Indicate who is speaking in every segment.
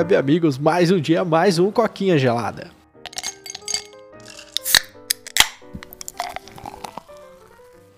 Speaker 1: web amigos, mais um dia, mais um Coquinha Gelada.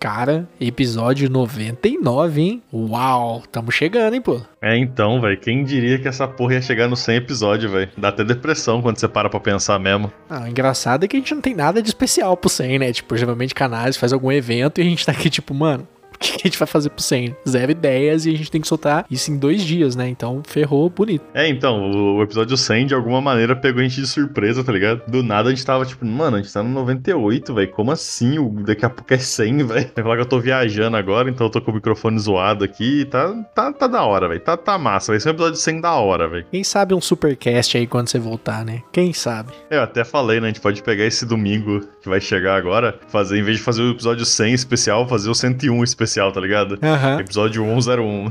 Speaker 1: Cara, episódio 99, hein? Uau, tamo chegando, hein, pô?
Speaker 2: É, então, velho, quem diria que essa porra ia chegar no 100 episódio, velho? Dá até depressão quando você para pra pensar mesmo.
Speaker 1: Ah, o engraçado é que a gente não tem nada de especial pro 100, né? Tipo, geralmente canais faz algum evento e a gente tá aqui, tipo, mano, que a gente vai fazer pro 100? Zero ideias e a gente tem que soltar isso em dois dias, né? Então ferrou bonito.
Speaker 2: É, então, o episódio 100 de alguma maneira pegou a gente de surpresa, tá ligado? Do nada a gente tava tipo, mano, a gente tá no 98, velho. Como assim? Daqui a pouco é 100, velho. Vai falar que eu tô viajando agora, então eu tô com o microfone zoado aqui. Tá, tá, tá da hora, velho. Tá, tá massa. Vai ser um episódio 100 da hora, velho.
Speaker 1: Quem sabe um supercast aí quando você voltar, né? Quem sabe?
Speaker 2: É, eu até falei, né? A gente pode pegar esse domingo que vai chegar agora, fazer, em vez de fazer o episódio 100 especial, fazer o 101 especial, tá ligado?
Speaker 1: Aham.
Speaker 2: Episódio 101.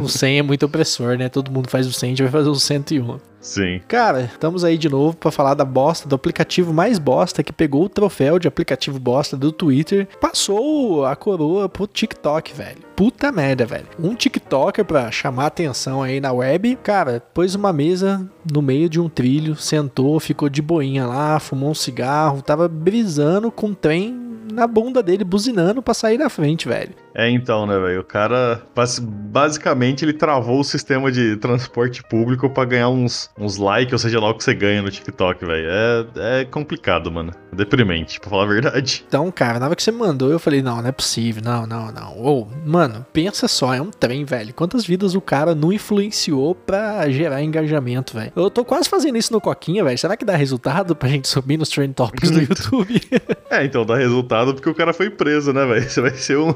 Speaker 1: O 100 é muito opressor, né? Todo mundo faz o 100, a gente vai fazer o 101.
Speaker 2: Sim.
Speaker 1: Cara, estamos aí de novo pra falar da bosta, do aplicativo mais bosta que pegou o troféu de aplicativo bosta do Twitter, passou a coroa pro TikTok, velho. Puta merda, velho. Um TikToker pra chamar atenção aí na web, cara, pôs uma mesa no meio de um trilho, sentou, ficou de boinha lá, fumou um cigarro, tava brisando com um trem na bunda dele, buzinando pra sair na frente, velho.
Speaker 2: É, então, né, velho? O cara, bas- basicamente, ele travou o sistema de transporte público pra ganhar uns, uns likes, ou seja lá o que você ganha no TikTok, velho. É, é complicado, mano. Deprimente, pra falar a verdade.
Speaker 1: Então, cara, na hora que você mandou, eu falei, não, não é possível, não, não, não. Ou, mano, pensa só, é um trem, velho. Quantas vidas o cara não influenciou pra gerar engajamento, velho? Eu tô quase fazendo isso no Coquinha, velho. Será que dá resultado pra gente subir nos Trend Topics do YouTube?
Speaker 2: É, então dá resultado porque o cara foi preso, né, velho? Você vai ser um.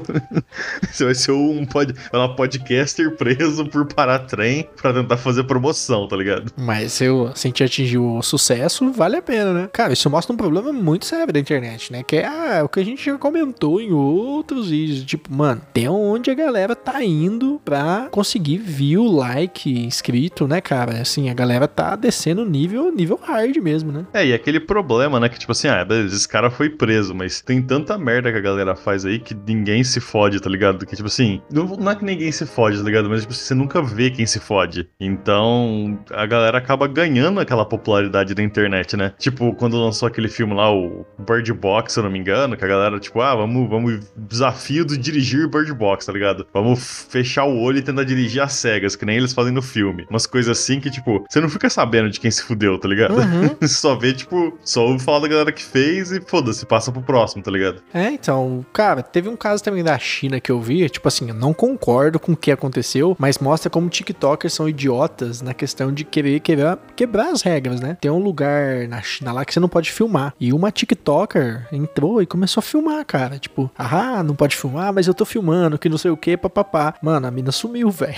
Speaker 2: Você vai ser um pod... lá, podcaster preso por parar trem pra tentar fazer promoção, tá ligado?
Speaker 1: Mas se, eu, se a gente atingir o sucesso, vale a pena, né? Cara, isso mostra um problema muito sério da internet, né? Que é ah, o que a gente já comentou em outros vídeos. Tipo, mano, tem onde a galera tá indo pra conseguir view, like, inscrito, né, cara? Assim, a galera tá descendo nível, nível hard mesmo, né?
Speaker 2: É, e aquele problema, né? Que tipo assim, ah, beleza, esse cara foi preso, mas tem tanta merda que a galera faz aí que ninguém se fode, tá ligado? Que tipo assim, não, é que ninguém se fode, tá ligado? Mas tipo, você nunca vê quem se fode. Então a galera acaba ganhando aquela popularidade da internet, né? Tipo, quando lançou aquele filme lá, o Bird Box, se eu não me engano, que a galera, tipo, ah, vamos, vamos, desafio do dirigir Bird Box, tá ligado? Vamos fechar o olho e tentar dirigir às cegas, que nem eles fazem no filme. Umas coisas assim que, tipo, você não fica sabendo de quem se fudeu, tá ligado?
Speaker 1: Uhum.
Speaker 2: Você só vê, tipo, só ouve falar da galera que fez e foda-se, passa pro próximo, tá ligado?
Speaker 1: É, então, cara, teve um caso também da China que eu vi, tipo assim, eu não concordo com o que aconteceu, mas mostra como TikTokers são idiotas na questão de querer quebrar, quebrar as regras, né? Tem um lugar na China lá que você não pode filmar. E uma TikToker entrou e começou a filmar, cara. Tipo, ah, não pode filmar, mas eu tô filmando, que não sei o que, papapá. Mano, a mina sumiu, velho.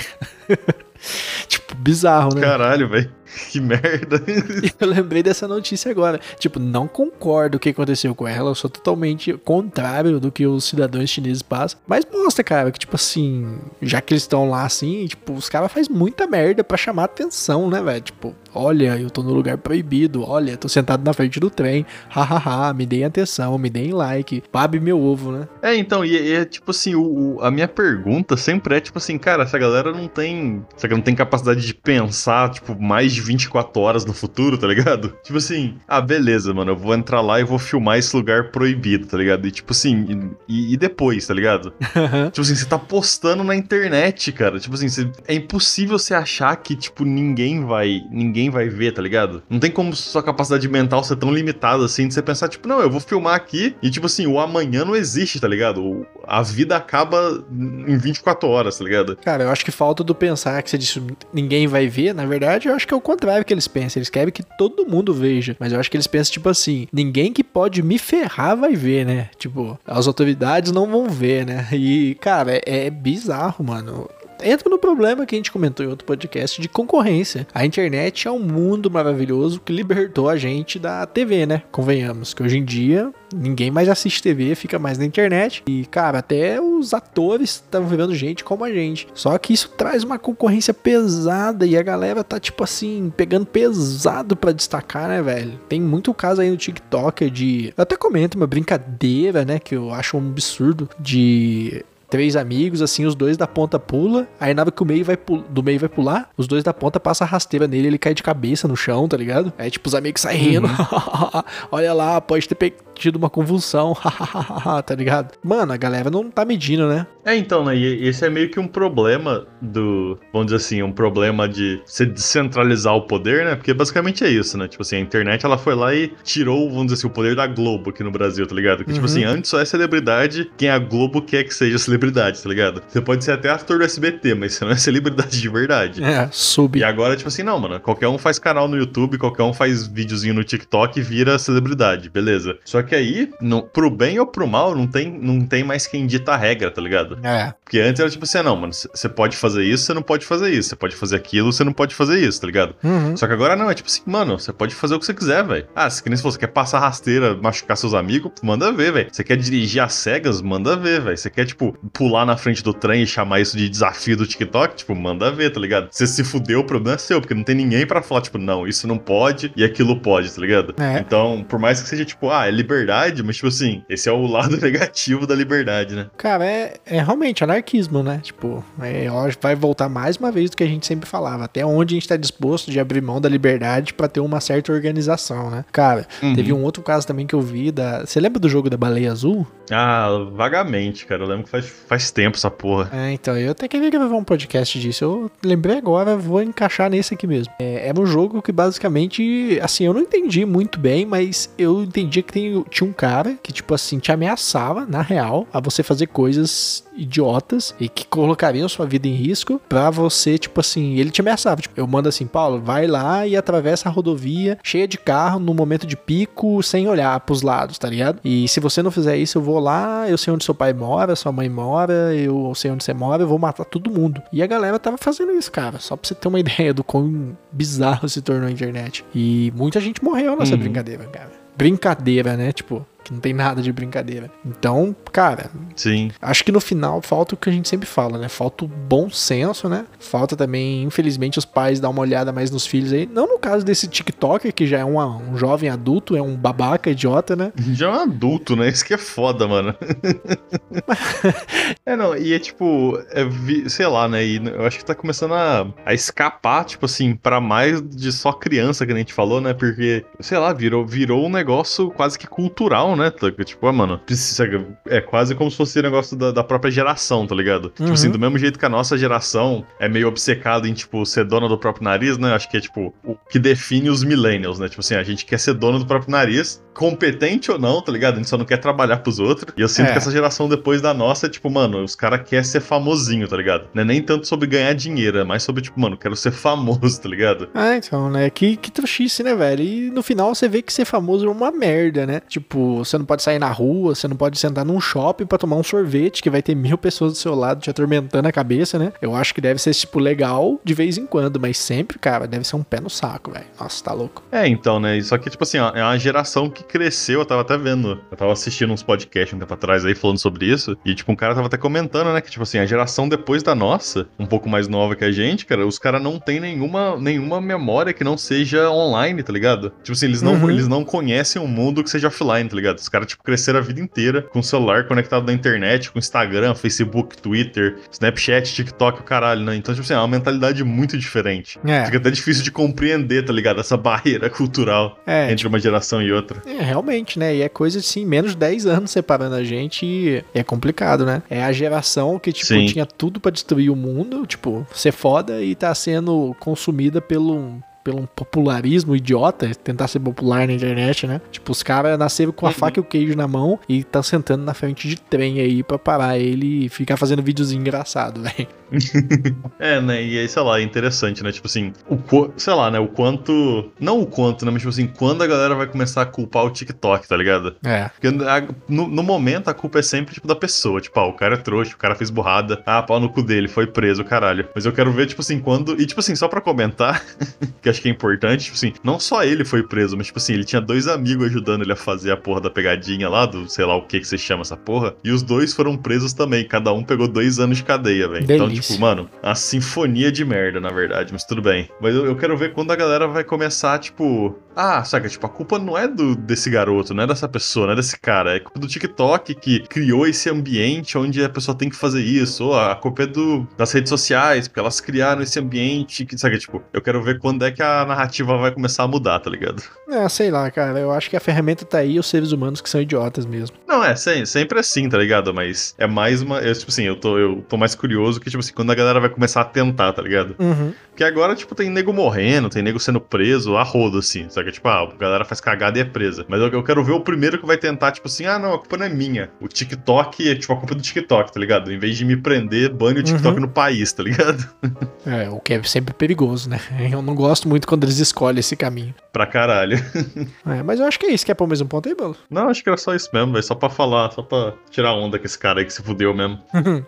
Speaker 1: tipo, bizarro, né?
Speaker 2: Caralho, velho. Que merda.
Speaker 1: Eu lembrei dessa notícia agora. Tipo, não concordo o que aconteceu com ela. Eu sou totalmente contrário do que os cidadãos chineses passam. Mas mostra, cara, que, tipo assim, já que eles estão lá assim, tipo, os caras fazem muita merda pra chamar atenção, né, velho? Tipo, olha, eu tô no lugar proibido. Olha, tô sentado na frente do trem. Hahaha, me deem atenção, me deem like. Babe meu ovo, né?
Speaker 2: É, então, e, e é tipo assim, o, o- a minha pergunta sempre é tipo assim, cara, essa galera não tem. Essa galera não tem capacidade de pensar, tipo, mais de 24 horas no futuro, tá ligado? Tipo assim, ah, beleza, mano, eu vou entrar lá e vou filmar esse lugar proibido, tá ligado? E tipo assim, e, e depois, tá ligado? Tipo assim, você tá postando na internet, cara. Tipo assim, você- é impossível você achar que, tipo, ninguém vai. Ninguém vai ver, tá ligado? Não tem como sua capacidade mental ser tão limitada assim de você pensar, tipo, não, eu vou filmar aqui e, tipo assim, o amanhã não existe, tá ligado? O- A vida acaba em 24 horas, tá ligado?
Speaker 1: Cara, eu acho que falta do pensar que você disse ninguém vai ver. Na verdade, eu acho que é o contrário que eles pensam. Eles querem que todo mundo veja. Mas eu acho que eles pensam, tipo assim, ninguém que pode me ferrar vai ver, né? Tipo, as autoridades não vão ver, né? E, cara, é, é bizarro, mano. Entra no problema que a gente comentou em outro podcast de concorrência. A internet é um mundo maravilhoso que libertou a gente da TV, né? Convenhamos que hoje em dia ninguém mais assiste TV, fica mais na internet. E, cara, até os atores estão vivendo gente como a gente. Só que isso traz uma concorrência pesada e a galera tá, tipo assim, pegando pesado pra destacar, né, velho? Tem muito caso aí no TikTok de. Eu até comento uma brincadeira, né? Que eu acho um absurdo de três amigos, assim, os dois da ponta pula, aí na hora que o meio vai do meio vai pular, os dois da ponta passam a rasteira nele, ele cai de cabeça no chão, tá ligado? Aí, tipo, os amigos saem rindo. Uhum. Olha lá, pode ter tido uma convulsão, tá ligado? Mano, a galera não tá medindo, né?
Speaker 2: É, então, né? E esse é meio que um problema do. Vamos dizer assim, um problema de se descentralizar o poder, né? Porque basicamente é isso, né? Tipo assim, a internet ela foi lá e tirou, vamos dizer assim, o poder da Globo aqui no Brasil, tá ligado? Que, tipo uhum. tipo assim, antes só é celebridade quem a Globo quer que seja celebridade, tá ligado? Você pode ser até ator do SBT, mas você não é celebridade de verdade.
Speaker 1: É, sub.
Speaker 2: E agora, tipo assim, não, mano. Qualquer um faz canal no YouTube, qualquer um faz videozinho no TikTok e vira celebridade, beleza. Só que aí, no, pro bem ou pro mal, não tem, não tem mais quem dita a regra, tá ligado?
Speaker 1: É.
Speaker 2: Porque antes era tipo assim, ah, não, mano, você pode fazer isso, você não pode fazer isso. Você pode fazer aquilo, você não pode fazer isso, tá ligado? Uhum. Só que agora não, é tipo assim, mano, você pode fazer o que você quiser, velho. Ah, se que nem se você quer passar rasteira, machucar seus amigos, manda ver, velho. Você quer dirigir às cegas, manda ver, velho. Você quer, tipo, pular na frente do trem e chamar isso de desafio do TikTok, tipo, manda ver, tá ligado? Você se fudeu, o problema é seu, porque não tem ninguém para falar, tipo, não, isso não pode e aquilo pode, tá ligado? É. Então, por mais que seja, tipo, ah, é liberdade, mas, tipo assim, esse é o lado negativo da liberdade, né?
Speaker 1: Cara, é, é realmente anarquismo, né? Tipo, é, vai voltar mais uma vez do que a gente sempre falava. Até onde a gente tá disposto de abrir mão da liberdade para ter uma certa organização, né? Cara, uhum. teve um outro caso também que eu vi da. Você lembra do jogo da baleia azul?
Speaker 2: Ah, vagamente, cara. Eu lembro que faz, faz tempo essa porra.
Speaker 1: É, então, eu até queria gravar um podcast disso. Eu lembrei agora, vou encaixar nesse aqui mesmo. É, era um jogo que basicamente, assim, eu não entendi muito bem, mas eu entendi que tem, tinha um cara que, tipo assim, te ameaçava, na real, a você fazer coisas idiotas e que colocariam sua vida em risco pra você, tipo assim, ele te ameaçava. Tipo, eu mando assim, Paulo, vai lá e atravessa a rodovia cheia de carro no momento de pico, sem olhar pros lados, tá ligado? E se você não fizer isso, eu vou lá, eu sei onde seu pai mora, sua mãe mora, eu sei onde você mora, eu vou matar todo mundo. E a galera tava fazendo isso, cara, só pra você ter uma ideia do quão bizarro se tornou a internet. E muita gente morreu nessa uhum. brincadeira, cara. Brincadeira, né? Tipo, que não tem nada de brincadeira. Então, cara,
Speaker 2: sim.
Speaker 1: Acho que no final falta o que a gente sempre fala, né? Falta o bom senso, né? Falta também, infelizmente, os pais dar uma olhada mais nos filhos aí. Não no caso desse TikToker, que já é uma, um jovem adulto, é um babaca idiota, né?
Speaker 2: Já é um adulto, né? Isso que é foda, mano. é, não, e é tipo, é, sei lá, né? E eu acho que tá começando a, a escapar, tipo assim, para mais de só criança que a gente falou, né? Porque, sei lá, virou, virou um negócio quase que cultural né? Tipo, ah, mano, é quase como se fosse um negócio da, da própria geração, tá ligado? Uhum. Tipo assim, uhum. do mesmo jeito que a nossa geração é meio obcecada em, tipo, ser dona do próprio nariz, né? Acho que é, tipo, o que define os millennials, né? Tipo assim, a gente quer ser dono do próprio nariz, competente ou não, tá ligado? A gente só não quer trabalhar pros outros. E eu sinto é. que essa geração depois da nossa é, tipo, mano, os caras querem ser famosinho, tá ligado? Não é nem tanto sobre ganhar dinheiro, é mais sobre, tipo, mano, quero ser famoso, tá ligado?
Speaker 1: Ah, então, né? Que, que trouxice, né, velho? E no final você vê que ser famoso é uma merda, né? Tipo, você não pode sair na rua, você não pode sentar num shopping para tomar um sorvete que vai ter mil pessoas do seu lado te atormentando a cabeça, né? Eu acho que deve ser, tipo, legal de vez em quando, mas sempre, cara, deve ser um pé no saco, velho. Nossa, tá louco.
Speaker 2: É, então, né? Só que, tipo assim, ó, é uma geração que cresceu, eu tava até vendo, eu tava assistindo uns podcasts um tempo atrás aí falando sobre isso, e, tipo, um cara tava até comentando, né, que, tipo assim, a geração depois da nossa, um pouco mais nova que a gente, cara, os caras não tem nenhuma, nenhuma memória que não seja online, tá ligado? Tipo assim, eles não, uhum. eles não conhecem um mundo que seja offline, tá ligado? Os caras, tipo, cresceram a vida inteira com o celular conectado na internet, com Instagram, Facebook, Twitter, Snapchat, TikTok, o caralho, né? Então, tipo assim, é uma mentalidade muito diferente. É. Fica até difícil de compreender, tá ligado? Essa barreira cultural é, entre tipo, uma geração e outra.
Speaker 1: É, realmente, né? E é coisa assim, menos de 10 anos separando a gente e é complicado, né? É a geração que, tipo, Sim. tinha tudo para destruir o mundo, tipo, ser foda e tá sendo consumida pelo pelo um popularismo idiota, tentar ser popular na internet, né? Tipo, os caras nasceram com a uhum. faca e o queijo na mão e tá sentando na frente de trem aí pra parar ele e ficar fazendo videozinho engraçado, velho.
Speaker 2: é, né? E aí, sei lá, é interessante, né? Tipo assim, o sei lá, né? O quanto. Não o quanto, né? Mas tipo assim, quando a galera vai começar a culpar o TikTok, tá ligado?
Speaker 1: É.
Speaker 2: Porque a, no, no, momento a culpa é sempre, tipo, da pessoa. Tipo, ah, o cara é trouxa, o cara fez burrada. Ah, pau no cu dele, foi preso, caralho. Mas eu quero ver, tipo assim, quando. E, tipo assim, só pra comentar, que acho que é importante, tipo assim, não só ele foi preso, mas, tipo assim, ele tinha dois amigos ajudando ele a fazer a porra da pegadinha lá, do sei lá o que que você chama essa porra. E os dois foram presos também. Cada um pegou dois anos de cadeia, velho. Então, tipo, mano, a sinfonia de merda, na verdade, mas tudo bem. Mas eu, eu, quero ver quando a galera vai começar, tipo, ah, saca, tipo, a culpa não é do desse garoto, não é dessa pessoa, não é desse cara, é culpa do TikTok que criou esse ambiente onde a pessoa tem que fazer isso, ou a culpa é do, das redes sociais, porque elas criaram esse ambiente que, saca, tipo, eu quero ver quando é que a narrativa vai começar a mudar, tá ligado?
Speaker 1: É, sei lá, cara, eu acho que a ferramenta tá aí, os seres humanos que são idiotas mesmo.
Speaker 2: Não, é, sempre, sempre assim, tá ligado? Mas é mais uma, eu, tipo assim, eu tô, eu tô mais curioso que, tipo assim, quando a galera vai começar a tentar, tá ligado?
Speaker 1: Uhum.
Speaker 2: Porque agora, tipo, tem nego morrendo, tem nego sendo preso a rodo, assim. Sabe? Tipo, ah, a galera faz cagada e é presa. Mas eu, eu, quero ver o primeiro que vai tentar, tipo assim, ah, não, a culpa não é minha. O TikTok é, tipo, a culpa é do TikTok, tá ligado? Em vez de me prender, bane o TikTok uhum. no país, tá ligado?
Speaker 1: É, o que é sempre perigoso, né? Eu não gosto muito quando eles escolhem esse caminho.
Speaker 2: Pra caralho.
Speaker 1: É, mas eu acho que é isso. Quer pôr mais um ponto aí, Bolo?
Speaker 2: Não, acho que era só isso mesmo, velho. Só pra falar, só pra tirar onda com esse cara aí que se fudeu mesmo.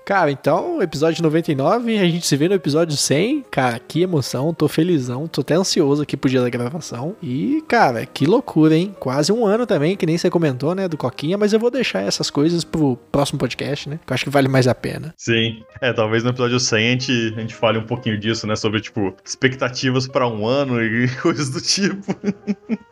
Speaker 1: cara, então, episódio 99, a gente se vê no episódio 100. Cara, que emoção, tô felizão, tô até ansioso aqui pro dia da gravação. E, cara, que loucura, hein? Quase um ano também, que nem você comentou, né, do Coquinha, mas eu vou deixar essas coisas pro próximo podcast, né? Que eu acho que vale mais a pena.
Speaker 2: Sim. É, talvez no episódio 100 a gente, a gente fale um pouquinho disso, né? Sobre, tipo, expectativas para um ano e coisas do tipo.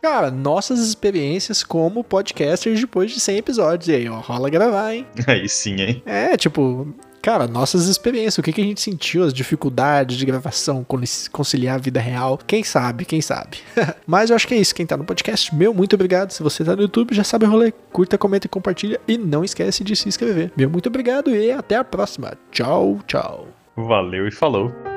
Speaker 1: Cara, nossas experiências como podcasters depois de 100 episódios. E aí, ó, rola gravar, hein?
Speaker 2: Aí sim, hein?
Speaker 1: É, tipo, cara, nossas experiências, o que, que a gente sentiu, as dificuldades de gravação, conciliar a vida real. Quem sabe, quem sabe. Mas eu acho que é isso. Quem tá no podcast, meu, muito obrigado. Se você tá no YouTube, já sabe o rolê. Curta, comenta e compartilha. E não esquece de se inscrever. Meu, muito obrigado e até a próxima. Tchau, tchau.
Speaker 2: Valeu e falou.